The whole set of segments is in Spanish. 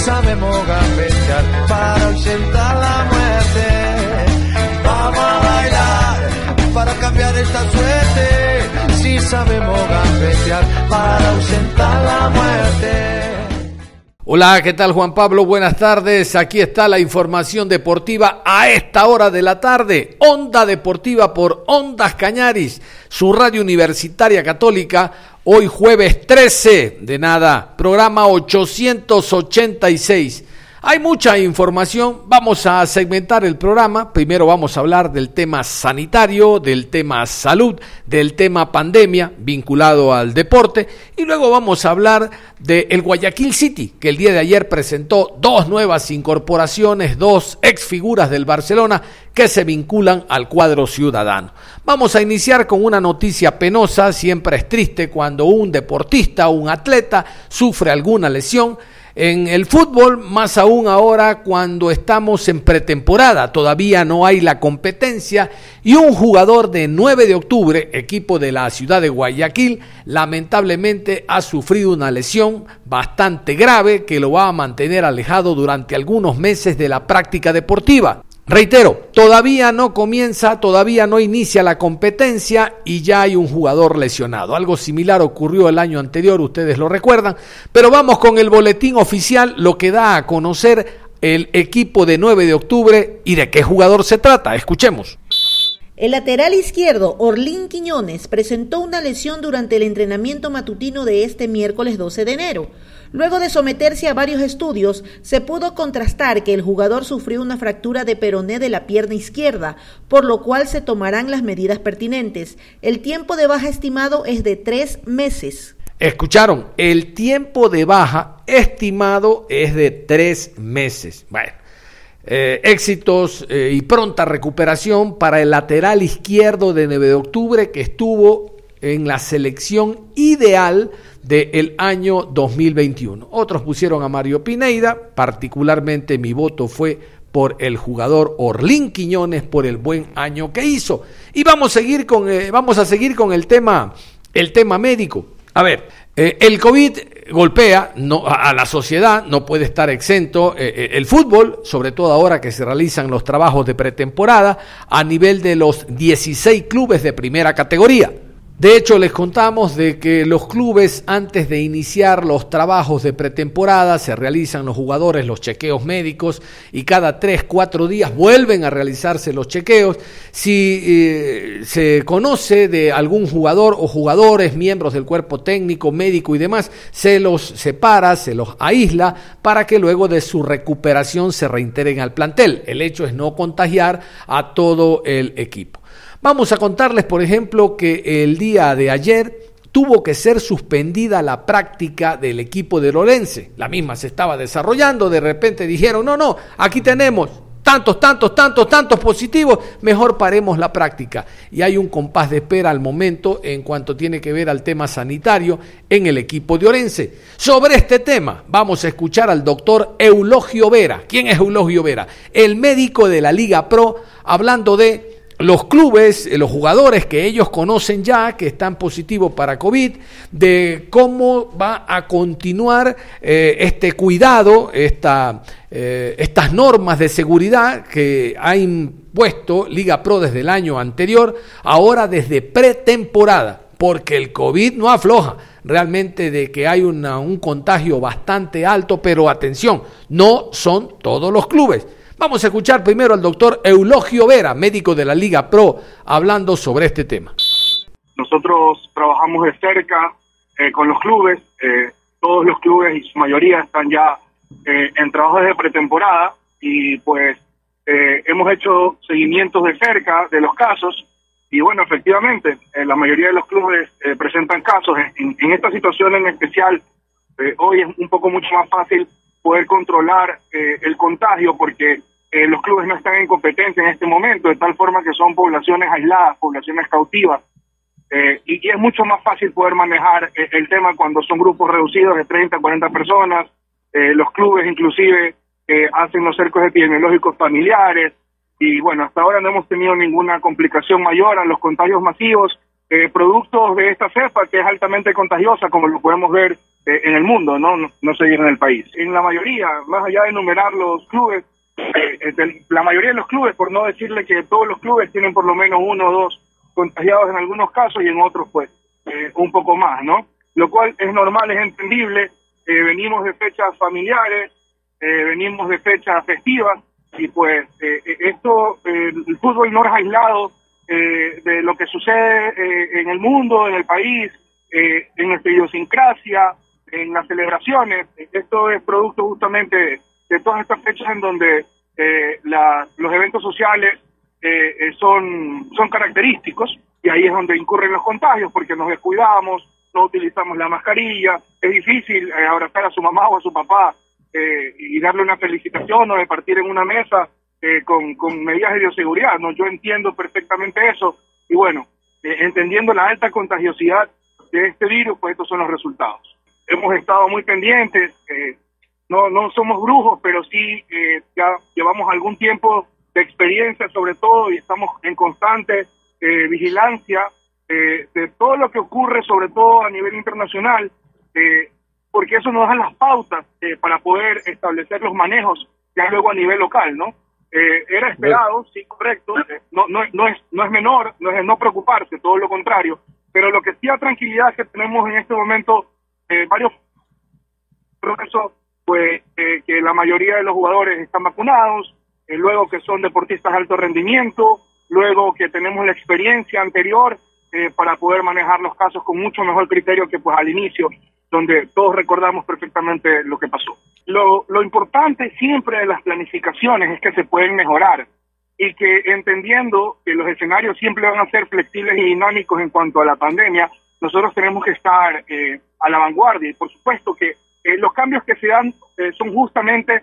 Sabemos gambetear para ausentar la muerte. Vamos a bailar para cambiar esta suerte. Si sabemos gambetear para ausentar la muerte. Hola, ¿qué tal Juan Pablo? Buenas tardes. Aquí está la información deportiva a esta hora de la tarde. Onda Deportiva por Ondas Cañaris, su radio universitaria católica Hoy jueves 13 de nada, programa 886. Hay mucha información, vamos a segmentar el programa. Primero vamos a hablar del tema sanitario, del tema salud, del tema pandemia vinculado al deporte y luego vamos a hablar del Guayaquil City, que el día de ayer presentó dos nuevas incorporaciones, dos ex figuras del Barcelona que se vinculan al cuadro ciudadano. Vamos a iniciar con una noticia penosa, siempre es triste cuando un deportista, un atleta sufre alguna lesión en el fútbol, más aún ahora cuando estamos en pretemporada, todavía no hay la competencia y un jugador de 9 de octubre, equipo de la ciudad de Guayaquil, lamentablemente ha sufrido una lesión bastante grave que lo va a mantener alejado durante algunos meses de la práctica deportiva. Reitero, todavía no comienza, todavía no inicia la competencia y ya hay un jugador lesionado. Algo similar ocurrió el año anterior, ustedes lo recuerdan. Pero vamos con el boletín oficial, lo que da a conocer el equipo de 9 de octubre y de qué jugador se trata. Escuchemos. El lateral izquierdo, Orlín Quiñones, presentó una lesión durante el entrenamiento matutino de este miércoles 12 de enero. Luego de someterse a varios estudios, se pudo contrastar que el jugador sufrió una fractura de peroné de la pierna izquierda, por lo cual se tomarán las medidas pertinentes. El tiempo de baja estimado es de tres meses. Escucharon, el tiempo de baja estimado es de tres meses. Bueno, eh, éxitos eh, y pronta recuperación para el lateral izquierdo de 9 de octubre que estuvo en la selección ideal del año 2021. Otros pusieron a Mario Pineida, particularmente mi voto fue por el jugador Orlín Quiñones por el buen año que hizo. Y vamos a seguir con, eh, el tema, el tema médico. A ver, eh, el COVID golpea a, la sociedad, no puede estar exento eh, el fútbol, sobre todo ahora que se realizan los trabajos de pretemporada a nivel de los 16 clubes de primera categoría. De hecho, les contamos de que los clubes antes de iniciar los trabajos de pretemporada se realizan los jugadores los chequeos médicos y cada tres, cuatro días vuelven a realizarse los chequeos. Si eh, se conoce de algún jugador o jugadores, miembros del cuerpo técnico, médico y demás, se los separa, se los aísla para que luego de su recuperación se reintegren al plantel. El hecho es no contagiar a todo el equipo. Vamos a contarles, por ejemplo, que el día de ayer tuvo que ser suspendida la práctica del equipo de Lorense. La misma se estaba desarrollando, de repente dijeron, no, no, aquí tenemos tantos, tantos, tantos, tantos positivos, mejor paremos la práctica. Y hay un compás de espera al momento en cuanto tiene que ver al tema sanitario en el equipo de Orense. Sobre este tema vamos a escuchar al doctor Eulogio Vera. ¿Quién es Eulogio Vera? El médico de la Liga Pro, hablando de los clubes, eh, los jugadores que ellos conocen ya, que están positivos para COVID, de cómo va a continuar eh, este cuidado, esta, eh, estas normas de seguridad que ha impuesto Liga Pro desde el año anterior, ahora desde pretemporada, porque el COVID no afloja realmente de que hay un contagio bastante alto, pero atención, no son todos los clubes. Vamos a escuchar primero al doctor Eulogio Vera, médico de la Liga Pro, hablando sobre este tema. Nosotros trabajamos de cerca eh, con los clubes, eh, todos los clubes y su mayoría están ya eh, en trabajos de pretemporada y pues eh, hemos hecho seguimientos de cerca de los casos y bueno, efectivamente, eh, la mayoría de los clubes presentan casos. En, en, esta situación en especial, hoy es un poco mucho más fácil poder controlar el contagio porque los clubes no están en competencia en este momento, de tal forma que son poblaciones aisladas, poblaciones cautivas. Y, y, es mucho más fácil poder manejar el tema cuando son grupos reducidos de 30, 40 personas. los clubes inclusive hacen los cercos epidemiológicos familiares y bueno, hasta ahora no hemos tenido ninguna complicación mayor a los contagios masivos, eh, productos de esta cepa que es altamente contagiosa, como lo podemos ver eh, en el mundo, ¿no? ¿no? No se en el país. En la mayoría, más allá de enumerar los clubes, eh, la mayoría de los clubes, por no decirle que todos los clubes tienen por lo menos uno o dos contagiados en algunos casos y en otros pues un poco más, ¿no? Lo cual es normal, es entendible, venimos de fechas familiares, eh, venimos de fechas festivas y pues eh, eh, esto, el fútbol no es aislado de lo que sucede en el mundo, en el país, en nuestra idiosincrasia, en las celebraciones. Esto es producto justamente de, todas estas fechas en donde los eventos sociales son, son característicos y ahí es donde incurren los contagios porque nos descuidamos, no utilizamos la mascarilla, es difícil abrazar a su mamá o a su papá eh, y darle una felicitación o de partir en una mesa eh, con, con, medidas de bioseguridad. ¿no? Yo entiendo perfectamente eso y bueno, eh, entendiendo la alta contagiosidad de este virus, pues estos son los resultados. Hemos estado muy pendientes, no, no somos brujos, pero sí ya llevamos algún tiempo de experiencia sobre todo y estamos en constante vigilancia de todo lo que ocurre, sobre todo a nivel internacional, eh, porque eso nos da las pautas eh, para poder establecer los manejos ya luego a nivel local, ¿no? Eh, era esperado, sí, correcto, eh, no, no, no, es, no es menor, no es no preocuparse, todo lo contrario, pero lo que sí da tranquilidad es que tenemos en este momento varios procesos, pues que la mayoría de los jugadores están vacunados, luego que son deportistas de alto rendimiento, luego que tenemos la experiencia anterior para poder manejar los casos con mucho mejor criterio que pues al inicio donde todos recordamos perfectamente lo que pasó. Lo, lo importante siempre de las planificaciones es que se pueden mejorar y que entendiendo que los escenarios siempre van a ser flexibles y dinámicos en cuanto a la pandemia, nosotros tenemos que estar eh, a la vanguardia y por supuesto que eh, los cambios que se dan eh, son justamente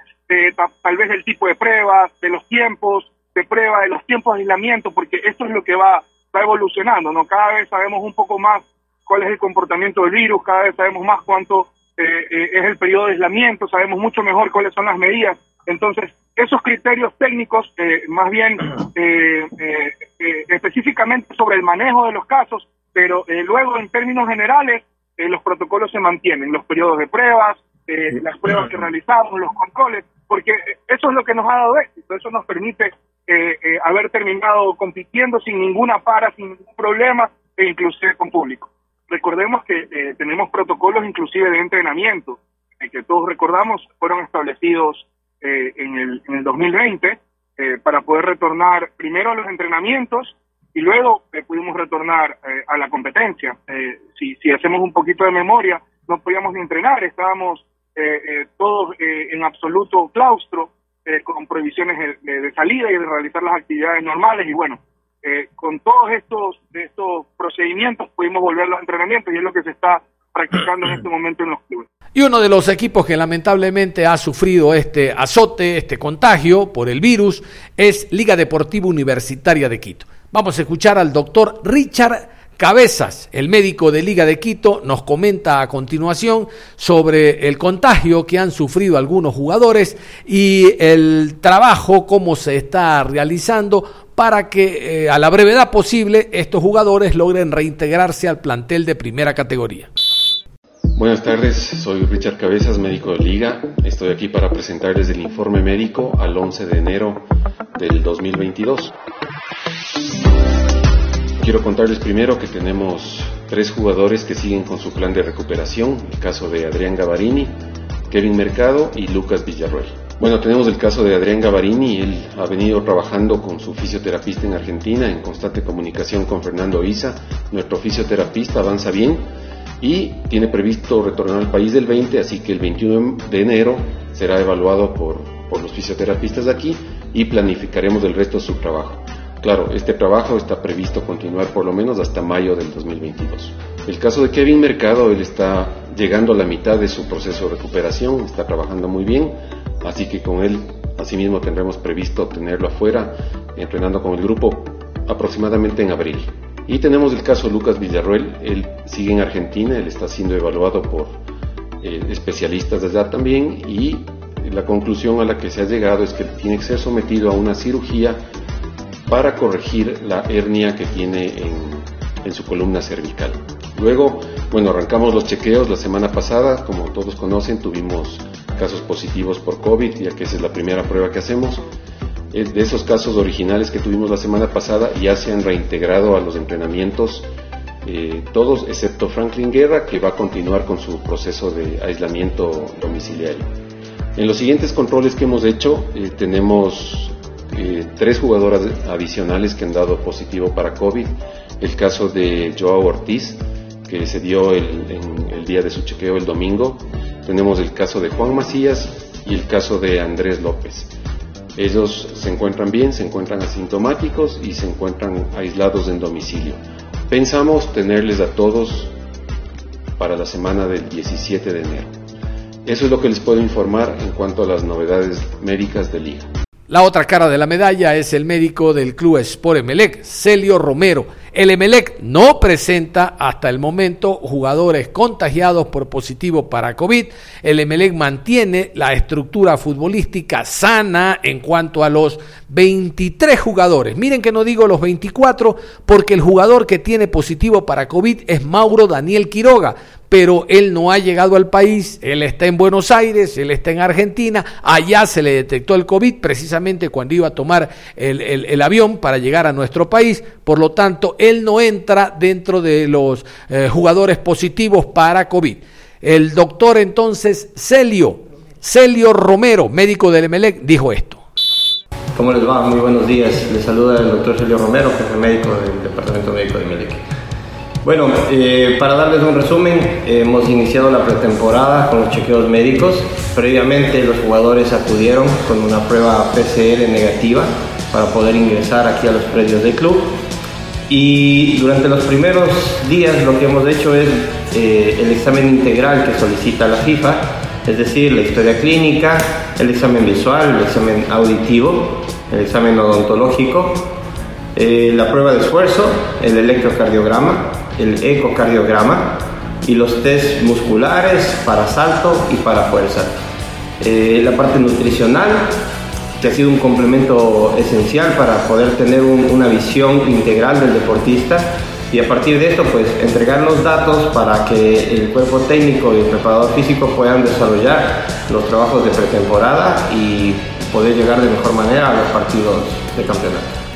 tal vez del tipo de pruebas, de los tiempos de prueba, de los tiempos de aislamiento, porque esto es lo que va, va evolucionando, ¿no? Cada vez sabemos un poco más cuál es el comportamiento del virus, cada vez sabemos más cuánto eh, eh, es el periodo de aislamiento, sabemos mucho mejor cuáles son las medidas. Entonces, esos criterios técnicos, eh, más bien específicamente sobre el manejo de los casos, pero luego en términos generales, los protocolos se mantienen, los periodos de pruebas, las pruebas que realizamos, los controles, porque eso es lo que nos ha dado éxito, eso nos permite haber terminado compitiendo sin ninguna para, sin ningún problema, e inclusive con público. Recordemos que eh, tenemos protocolos inclusive de entrenamiento, eh, que todos recordamos fueron establecidos eh, en, el, en el 2020 para poder retornar primero a los entrenamientos y luego pudimos retornar a la competencia. si, si hacemos un poquito de memoria, no podíamos ni entrenar, estábamos todos en absoluto claustro, con prohibiciones de, de salida y de realizar las actividades normales y bueno, eh, con todos estos, estos procedimientos pudimos volver a los entrenamientos y es lo que se está practicando en este momento en los clubes. Y uno de los equipos que lamentablemente ha sufrido este azote, este contagio por el virus, es Liga Deportiva Universitaria de Quito. Vamos a escuchar al doctor Richard Cabezas, el médico de Liga de Quito, nos comenta a continuación sobre el contagio que han sufrido algunos jugadores y el trabajo, cómo se está realizando para que eh, a la brevedad posible estos jugadores logren reintegrarse al plantel de primera categoría. Buenas tardes, soy Richard Cabezas, médico de Liga. Estoy aquí para presentarles el informe médico al 11 de enero del 2022. Quiero contarles primero que tenemos tres jugadores que siguen con su plan de recuperación, el caso de Adrián Gavarini, Kevin Mercado y Lucas Villarroel. Bueno, tenemos el caso de Adrián Gavarini, él ha venido trabajando con su fisioterapista en Argentina, en constante comunicación con Fernando Isa, nuestro fisioterapista avanza bien y tiene previsto retornar al país del 20, así que el 21 de enero será evaluado por, los fisioterapistas de aquí y planificaremos el resto de su trabajo. Claro, este trabajo está previsto continuar por lo menos hasta mayo del 2022. El caso de Kevin Mercado, él está llegando a la mitad de su proceso de recuperación, está trabajando muy bien, así que con él asimismo tendremos previsto tenerlo afuera, entrenando con el grupo aproximadamente en abril. Y tenemos el caso Lucas Villarruel, él sigue en Argentina, él está siendo evaluado por eh, especialistas de edad también y la conclusión a la que se ha llegado es que tiene que ser sometido a una cirugía para corregir la hernia que tiene en, en su columna cervical. Luego, bueno, arrancamos los chequeos la semana pasada, como todos conocen, tuvimos casos positivos por COVID, ya que esa es la primera prueba que hacemos. Eh, de esos casos originales que tuvimos la semana pasada ya se han reintegrado a los entrenamientos eh, todos excepto Franklin Guerra que va a continuar con su proceso de aislamiento domiciliario. En los siguientes controles que hemos hecho eh, tenemos tres jugadoras adicionales que han dado positivo para COVID. El caso de Joao Ortiz que se dio el, el día de su chequeo el domingo. Tenemos el caso de Juan Macías y el caso de Andrés López. Ellos se encuentran bien, se encuentran asintomáticos y se encuentran aislados en domicilio. Pensamos tenerles a todos para la semana del 17 de enero. Eso es lo que les puedo informar en cuanto a las novedades médicas de Liga. La otra cara de la medalla es el médico del club Sport Emelec, Celio Romero. El Emelec no presenta hasta el momento jugadores contagiados por positivo para COVID. El Emelec mantiene la estructura futbolística sana en cuanto a los 23 jugadores. Miren que no digo los 24 porque el jugador que tiene positivo para COVID es Mauro Daniel Quiroga pero él no ha llegado al país, él está en Buenos Aires, él está en Argentina, allá se le detectó el COVID precisamente cuando iba a tomar el, avión para llegar a nuestro país, por lo tanto, él no entra dentro de los eh, jugadores positivos para COVID. El doctor entonces Celio, Celio Romero, médico del Emelec, dijo esto. ¿Cómo les va? Muy buenos días. Les saluda el doctor Celio Romero, jefe médico del Departamento Médico de Emelec. Bueno, eh, para darles un resumen, hemos iniciado la pretemporada con los chequeos médicos. Previamente los jugadores acudieron con una prueba PCR negativa para poder ingresar aquí a los predios del club. Y durante los primeros días lo que hemos hecho es eh, el examen integral que solicita la FIFA, es decir, la historia clínica, el examen visual, el examen auditivo, el examen odontológico, eh, la prueba de esfuerzo, el electrocardiograma, el ecocardiograma y los test musculares para salto y para fuerza. Eh, la parte nutricional, que ha sido un complemento esencial para poder tener una visión integral del deportista y a partir de esto pues entregar los datos para que el cuerpo técnico y el preparador físico puedan desarrollar los trabajos de pretemporada y poder llegar de mejor manera a los partidos de campeonato.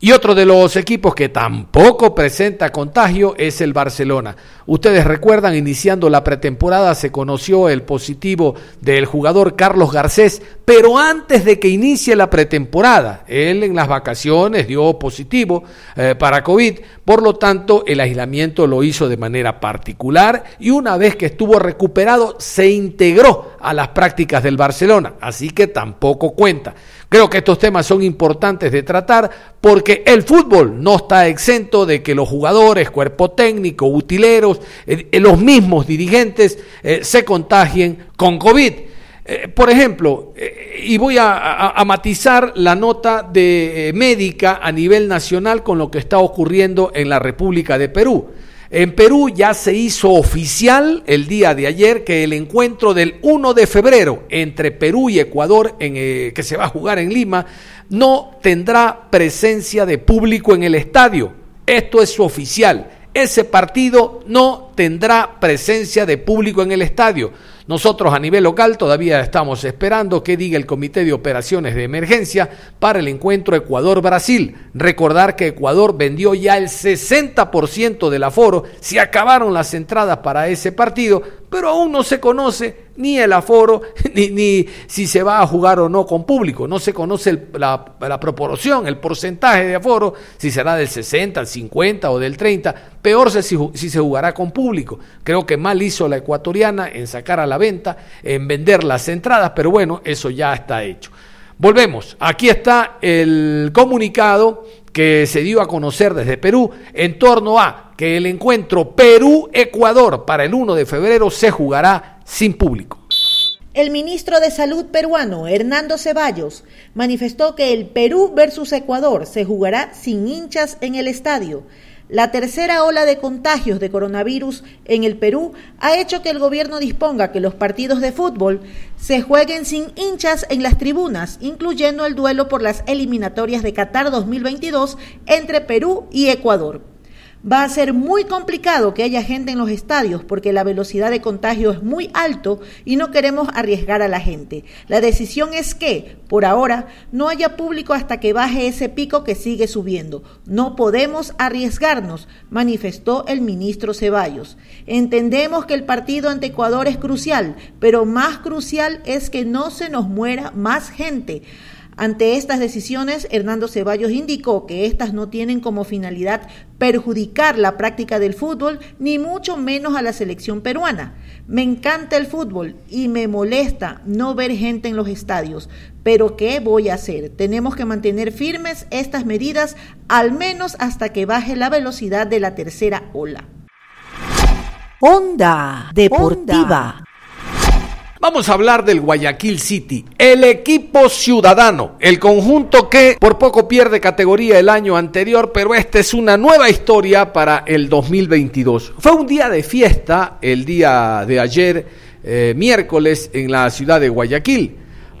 Y otro de los equipos que tampoco presenta contagio es el Barcelona. Ustedes recuerdan, iniciando la pretemporada se conoció el positivo del jugador Carlos Garcés, pero antes de que inicie la pretemporada, él en las vacaciones dio positivo eh, para COVID, por lo tanto el aislamiento lo hizo de manera particular y una vez que estuvo recuperado se integró a las prácticas del Barcelona, así que tampoco cuenta. Creo que estos temas son importantes de tratar porque el fútbol no está exento de que los jugadores, cuerpo técnico, utileros, eh, eh, los mismos dirigentes eh, se contagien con COVID. por ejemplo, y voy a, matizar la nota de médica a nivel nacional con lo que está ocurriendo en la República de Perú. En Perú ya se hizo oficial el día de ayer que el encuentro del 1 de febrero entre Perú y Ecuador, que se va a jugar en Lima, no tendrá presencia de público en el estadio. Esto es oficial. Ese partido no tendrá presencia de público en el estadio. Nosotros a nivel local todavía estamos esperando que diga el Comité de Operaciones de Emergencia para el encuentro Ecuador-Brasil. Recordar que Ecuador vendió ya el 60% del aforo, se acabaron las entradas para ese partido, pero aún no se conoce ni el aforo, ni, si se va a jugar o no con público. No se conoce la, proporción, el porcentaje de aforo, si será del 60, al 50 o del 30. Peor si, si se jugará con público. Creo que mal hizo la ecuatoriana en sacar a venta, en vender las entradas, pero bueno, eso ya está hecho. Volvemos, aquí está el comunicado que se dio a conocer desde Perú en torno a que el encuentro Perú-Ecuador para el 1 de febrero se jugará sin público. El ministro de Salud peruano, Hernando Ceballos, manifestó que el Perú versus Ecuador se jugará sin hinchas en el estadio la tercera ola de contagios de coronavirus en el Perú ha hecho que el gobierno disponga que los partidos de fútbol se jueguen sin hinchas en las tribunas, incluyendo el duelo por las eliminatorias de Qatar 2022 entre Perú y Ecuador. Va a ser muy complicado que haya gente en los estadios porque la velocidad de contagio es muy alto y no queremos arriesgar a la gente. La decisión es que, por ahora, no haya público hasta que baje ese pico que sigue subiendo. No podemos arriesgarnos, manifestó el ministro Ceballos. Entendemos que el partido ante Ecuador es crucial, pero más crucial es que no se nos muera más gente. Ante estas decisiones, Hernando Ceballos indicó que estas no tienen como finalidad perjudicar la práctica del fútbol, ni mucho menos a la selección peruana. Me encanta el fútbol y me molesta no ver gente en los estadios, pero ¿qué voy a hacer? Tenemos que mantener firmes estas medidas al menos hasta que baje la velocidad de la tercera ola. Onda Deportiva. Vamos a hablar del Guayaquil City, el equipo ciudadano, el conjunto que por poco pierde categoría el año anterior, pero esta es una nueva historia para el 2022. Fue un día de fiesta el día de ayer, eh, miércoles, en la ciudad de Guayaquil,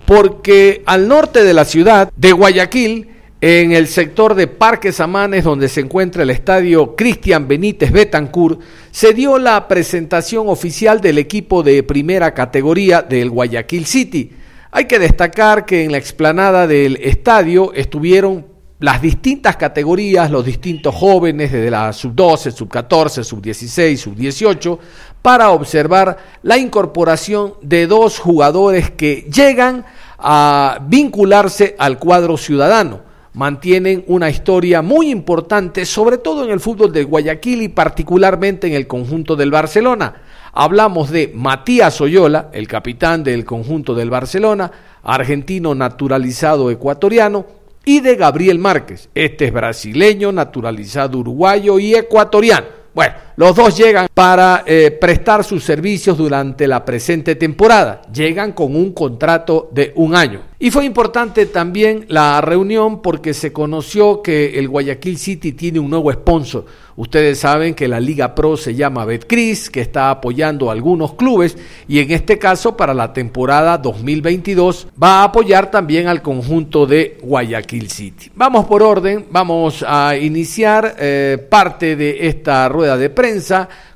porque al norte de la ciudad de Guayaquil, en el sector de Parques Amanes, donde se encuentra el estadio Cristian Benítez Betancourt, se dio la presentación oficial del equipo de primera categoría del Guayaquil City. Hay que destacar que en la explanada del estadio estuvieron las distintas categorías, los distintos jóvenes desde la sub-12, sub-14, sub-16, sub-18, para observar la incorporación de dos jugadores que llegan a vincularse al cuadro ciudadano mantienen una historia muy importante, sobre todo en el fútbol de Guayaquil y particularmente en el conjunto del Barcelona. Hablamos de Matías Oyola, el capitán del conjunto del Barcelona, argentino naturalizado ecuatoriano, y de Gabriel Márquez. Este es brasileño, naturalizado uruguayo y ecuatoriano. Bueno, los dos llegan para eh, prestar sus servicios durante la presente temporada. Llegan con un contrato de un año. Y fue importante también la reunión porque se conoció que el Guayaquil City tiene un nuevo sponsor. Ustedes saben que la Liga Pro se llama Betcris, que está apoyando a algunos clubes y en este caso para la temporada 2022 va a apoyar también al conjunto de Guayaquil City. Vamos por orden, vamos a iniciar eh, parte de esta rueda de prensa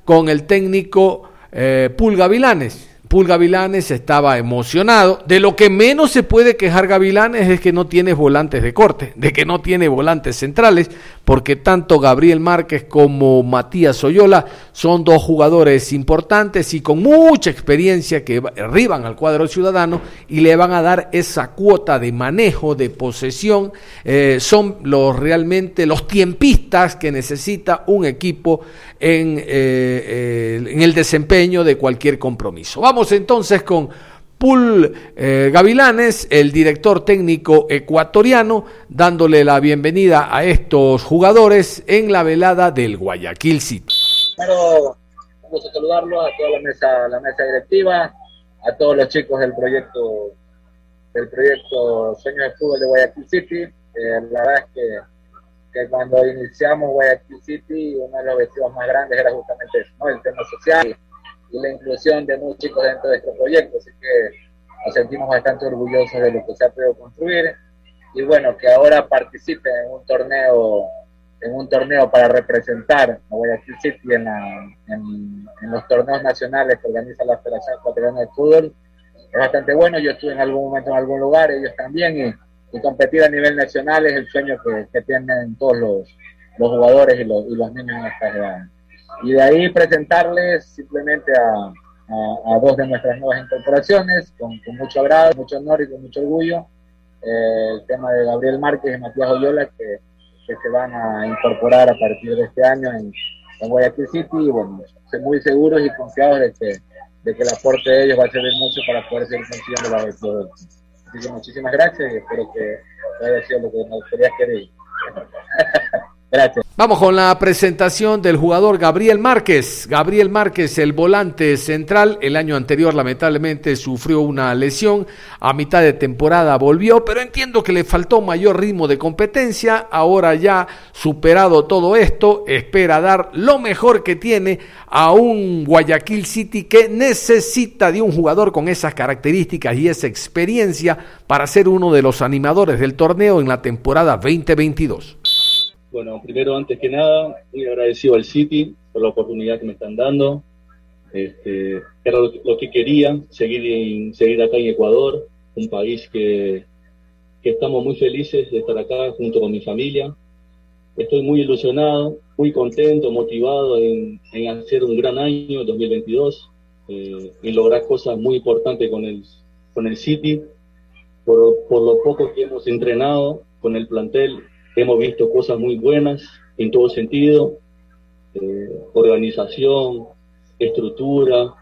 con el técnico eh, Pulga Vilanes. Pul Gavilanes estaba emocionado. De lo que menos se puede quejar Gavilanes es que no tiene volantes de corte, de que no tiene volantes centrales, porque tanto Gabriel Márquez como Matías Oyola son dos jugadores importantes y con mucha experiencia que arriban al cuadro ciudadano y le van a dar esa cuota de manejo, de posesión. Eh, son los realmente los tiempistas que necesita un equipo en, eh, eh, en el desempeño de cualquier compromiso. Vamos entonces con Pul eh, Gavilanes, el director técnico ecuatoriano, dándole la bienvenida a estos jugadores en la velada del Guayaquil City. Vamos a saludarlo a toda la mesa, la mesa directiva, a todos los chicos del proyecto del proyecto Sueños de Fútbol de Guayaquil City. Eh, la verdad es que, que, cuando iniciamos Guayaquil City, uno de los objetivos más grandes era justamente eso, el tema social y la inclusión de muchos chicos dentro de este proyecto. Así que nos sentimos bastante orgullosos de lo que se ha podido construir y bueno, que ahora participe en un torneo en un torneo para representar a Guayaquil City en, en, los torneos nacionales que organiza la Federación Ecuatoriana de Fútbol es bastante bueno. Yo estuve en algún momento en algún lugar, ellos también, y, competir a nivel nacional es el sueño que, que tienen todos los, los jugadores y los, y los niños en esta edad y de ahí presentarles simplemente a, dos de nuestras nuevas incorporaciones, con, mucho agrado, mucho honor y con mucho orgullo, eh, el tema de Gabriel Márquez y Matías Oyola, que, se van a incorporar a partir de este año en, Guayaquil City, y bueno, estoy muy seguros y confiados de que, de que el aporte de ellos va a servir mucho para poder seguir consiguiendo la victoria. Así que muchísimas gracias y espero que haya sido lo que nos gustaría querer. Vamos con la presentación del jugador Gabriel Márquez. Gabriel Márquez, el volante central, el año anterior lamentablemente sufrió una lesión, a mitad de temporada volvió, pero entiendo que le faltó mayor ritmo de competencia, ahora ya superado todo esto, espera dar lo mejor que tiene a un Guayaquil City que necesita de un jugador con esas características y esa experiencia para ser uno de los animadores del torneo en la temporada 2022. Bueno, primero, antes que nada, muy agradecido al City por la oportunidad que me están dando. Este, era lo, que quería, seguir, seguir acá en Ecuador, un país que, que estamos muy felices de estar acá junto con mi familia. Estoy muy ilusionado, muy contento, motivado en, en hacer un gran año 2022 eh, y lograr cosas muy importantes con el, con el City. Por, por lo poco que hemos entrenado con el plantel, Hemos visto cosas muy buenas en todo sentido, eh, organización, estructura,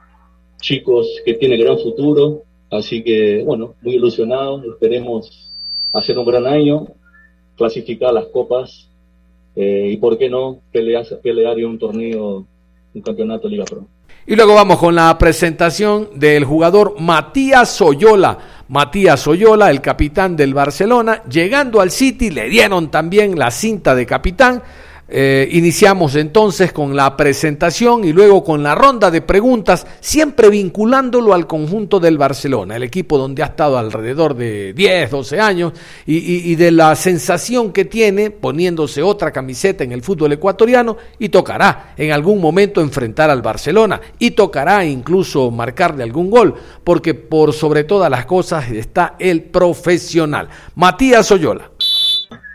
chicos que tienen gran futuro, así que bueno, muy ilusionados, esperemos hacer un gran año, clasificar las copas eh, y por qué no pelear, pelear en un torneo, un campeonato Liga Pro. Y luego vamos con la presentación del jugador Matías Soyola. Matías Soyola, el capitán del Barcelona, llegando al City, le dieron también la cinta de capitán eh, iniciamos entonces con la presentación y luego con la ronda de preguntas, siempre vinculándolo al conjunto del Barcelona, el equipo donde ha estado alrededor de 10, 12 años y, de la sensación que tiene poniéndose otra camiseta en el fútbol ecuatoriano y tocará en algún momento enfrentar al Barcelona y tocará incluso marcarle algún gol, porque por sobre todas las cosas está el profesional. Matías Oyola.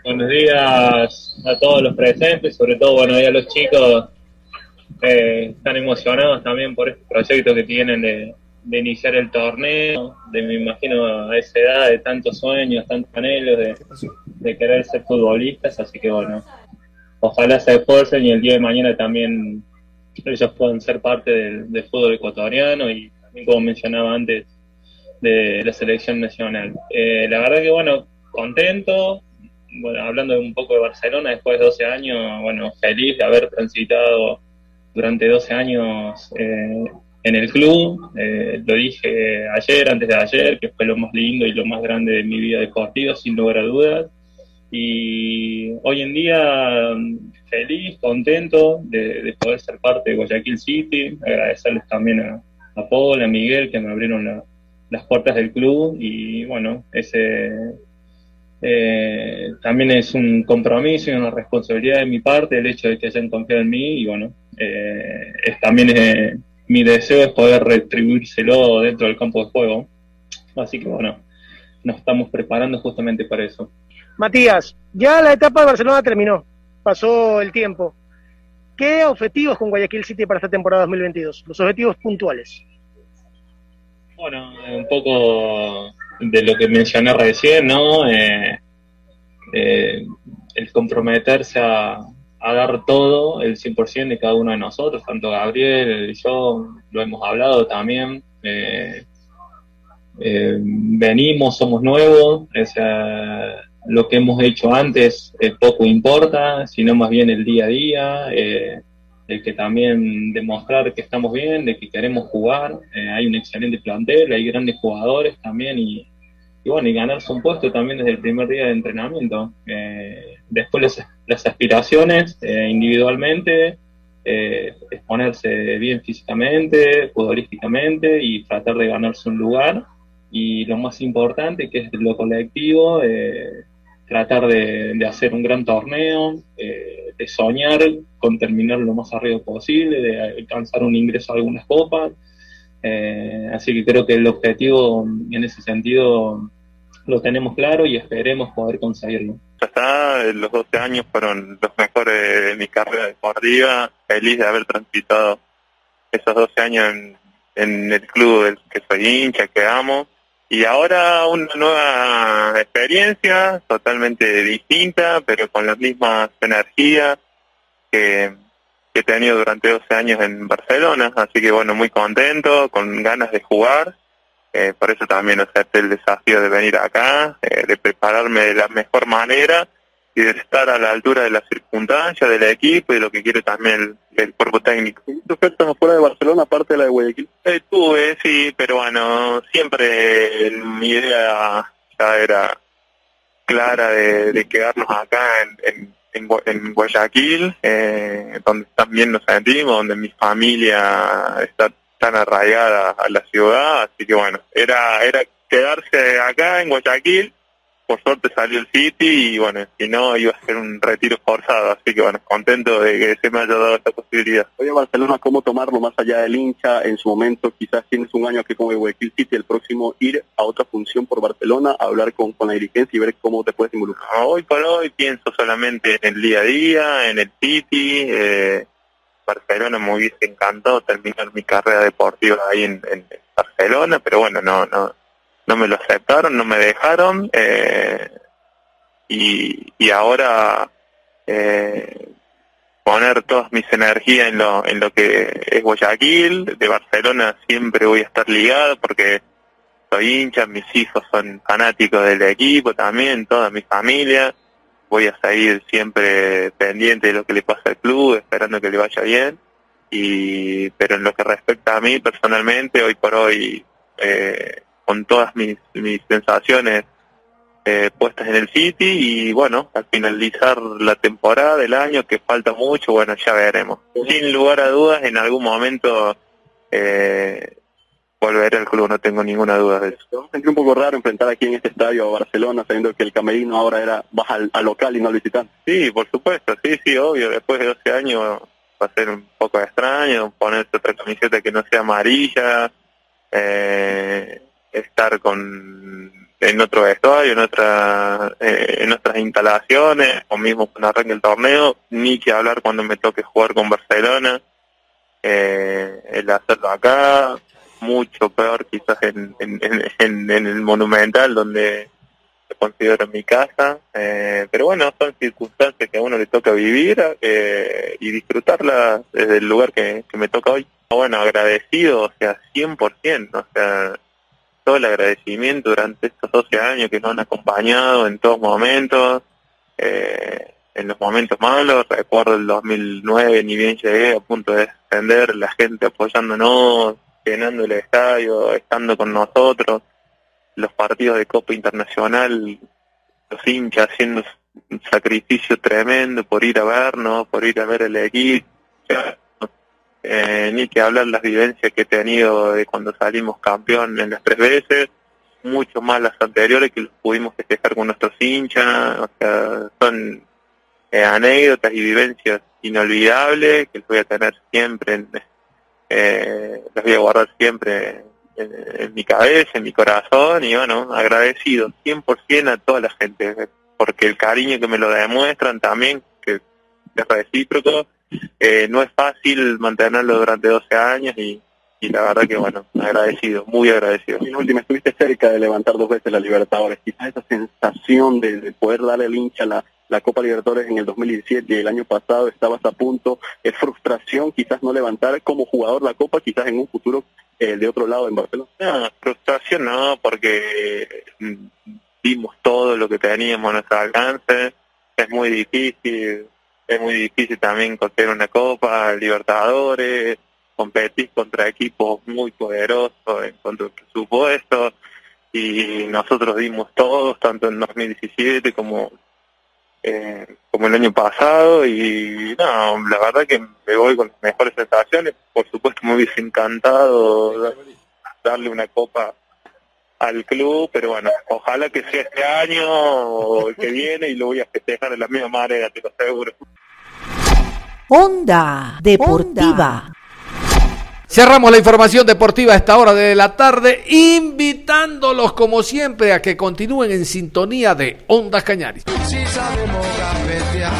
Buenos días a todos los presentes, sobre todo buenos días a los chicos que están emocionados también por este proyecto que tienen de, iniciar el torneo, de me imagino a esa edad de tantos sueños, tantos anhelos de, querer ser futbolistas, así que bueno, ojalá se esfuercen y el día de mañana también ellos puedan ser parte del, fútbol ecuatoriano y como mencionaba antes de la selección nacional. Eh, la verdad que bueno, contento, bueno, hablando un poco de Barcelona, después de 12 años, bueno, feliz de haber transitado durante 12 años eh, en el club. Eh, lo dije ayer, antes de ayer, que fue lo más lindo y lo más grande de mi vida deportiva, sin lugar a dudas. Y hoy en día feliz, contento de, poder ser parte de Guayaquil City, agradecerles también a, a Paul, a Miguel, que me abrieron las puertas del club y bueno, ese eh, también es un compromiso y una responsabilidad de mi parte el hecho de que hayan confiado en mí y bueno, eh, es, también eh, mi deseo es poder retribuírselo dentro del campo de juego. Así que bueno, nos estamos preparando justamente para eso. Matías, ya la etapa de Barcelona terminó, pasó el tiempo. ¿Qué objetivos con Guayaquil City para esta temporada 2022? Los objetivos puntuales. Bueno, un poco de lo que mencioné recién, ¿no? Eh, eh, el comprometerse a, dar todo, el 100% de cada uno de nosotros, tanto Gabriel y yo, lo hemos hablado también. Eh, venimos, somos nuevos, lo que hemos hecho antes poco importa, sino más bien el día a día de que también demostrar que estamos bien, de que queremos jugar. Eh, hay un excelente plantel, hay grandes jugadores también y, bueno, y ganarse un puesto también desde el primer día de entrenamiento. Eh, después las, aspiraciones eh, individualmente, exponerse bien físicamente, futbolísticamente y tratar de ganarse un lugar. Y lo más importante, que es lo colectivo, tratar de, hacer un gran torneo, eh, de soñar con terminar lo más arriba posible, de alcanzar un ingreso a algunas copas. Eh, así que creo que el objetivo en ese sentido lo tenemos claro y esperemos poder conseguirlo. Ya está, los 12 años fueron los mejores de mi carrera deportiva, feliz de haber transitado esos 12 años en, en el club del que soy hincha, que amo y ahora una nueva experiencia, totalmente distinta, pero con las mismas energías que, he tenido durante 12 años en Barcelona. Así que bueno, muy contento, con ganas de jugar. Eh, por eso también acepté el desafío de venir acá, eh, de prepararme de la mejor manera y de estar a la altura de las circunstancias del equipo y lo que quiere también el, el cuerpo técnico. ¿Tu ofertas afuera de Barcelona, aparte de la de Guayaquil? Eh, tuve, sí, pero bueno, siempre mi idea ya era clara de, de quedarnos acá en, en, en, en Guayaquil, eh, donde también nos sentimos, donde mi familia está tan arraigada a la ciudad, así que bueno, era, era quedarse acá en Guayaquil, por suerte salió el City y bueno, si no iba a ser un retiro forzado, así que bueno, contento de que se me haya dado esta posibilidad. Oye, Barcelona, ¿cómo tomarlo más allá del hincha? En su momento, quizás tienes un año aquí con el Guayaquil City, el próximo ir a otra función por Barcelona, hablar con, con la dirigencia y ver cómo te puedes involucrar. Hoy por hoy pienso solamente en el día a día, en el City. Eh, Barcelona me hubiese encantado terminar mi carrera deportiva ahí en, en Barcelona, pero bueno, no, no, no me lo aceptaron, no me dejaron. Eh, y, y ahora eh, poner todas mis energías en lo, en lo que es Guayaquil. De Barcelona siempre voy a estar ligado porque soy hincha, mis hijos son fanáticos del equipo también, toda mi familia. Voy a seguir siempre pendiente de lo que le pasa al club, esperando que le vaya bien. Y, pero en lo que respecta a mí personalmente, hoy por hoy, eh, con todas mis, mis sensaciones eh, puestas en el City y bueno, al finalizar la temporada del año, que falta mucho, bueno, ya veremos. Sin lugar a dudas, en algún momento eh, volveré al club, no tengo ninguna duda de eso. ¿Te vas a sentir un poco raro enfrentar aquí en este estadio a Barcelona, sabiendo que el camerino ahora era al, al local y no al visitante? Sí, por supuesto, sí, sí, obvio. Después de 12 años va a ser un poco extraño ponerse otra camiseta que no sea amarilla, eh, estar con en otro vestuario, en otra, eh, otras instalaciones, o mismo cuando arranque el torneo, ni que hablar cuando me toque jugar con Barcelona, eh, el hacerlo acá, mucho peor quizás en, en, en, en- el Monumental, donde lo considero mi casa, eh, pero bueno, son circunstancias que a uno le toca vivir eh, y disfrutarlas desde el lugar que, que me toca hoy. Bueno, agradecido, o sea, 100%, o sea, todo el agradecimiento durante estos 12 años que nos han acompañado en todos momentos, eh, en los momentos malos, recuerdo el 2009, ni bien llegué a punto de descender, la gente apoyándonos, llenando el estadio, estando con nosotros, los partidos de Copa Internacional, los hinchas haciendo un sacrificio tremendo por ir a vernos, por ir a ver el equipo, eh, ni que hablar las vivencias que he tenido de cuando salimos campeón en las tres veces, mucho más las anteriores que pudimos festejar con nuestros hinchas, o sea, son eh, anécdotas y vivencias inolvidables que voy a tener siempre, eh, las voy a guardar siempre en, mi cabeza, en mi corazón y bueno, agradecido 100% a toda la gente, porque el cariño que me lo demuestran también, es recíproco, eh, no es fácil mantenerlo durante 12 años y, y la verdad que bueno, agradecido, muy agradecido. Y en última, estuviste cerca de levantar dos veces la Libertadores. Quizás esa sensación de, de poder darle al hincha la, la Copa Libertadores en el 2017 y el año pasado estabas a punto, es frustración quizás no levantar como jugador la Copa, quizás en un futuro eh, de otro lado en Barcelona. No, frustración no, porque mm, dimos todo lo que teníamos a nuestro alcance. Es muy difícil, es muy difícil también conseguir una Copa Libertadores, competir contra equipos muy poderosos en cuanto al presupuesto y nosotros dimos todos, tanto en 2017 como eh, como el año pasado y no, la verdad que me voy con las mejores sensaciones. Por supuesto me hubiese encantado dar- darle una copa al club, pero bueno, ojalá que sea este año o el que viene y lo voy a festejar de la misma manera, te lo aseguro. Onda Deportiva. Cerramos la información deportiva a esta hora de la tarde, invitándolos como siempre a que continúen en sintonía de Ondas Cañaris. Si sabemos gambetear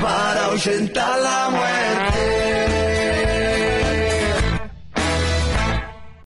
para ahuyentar la muerte.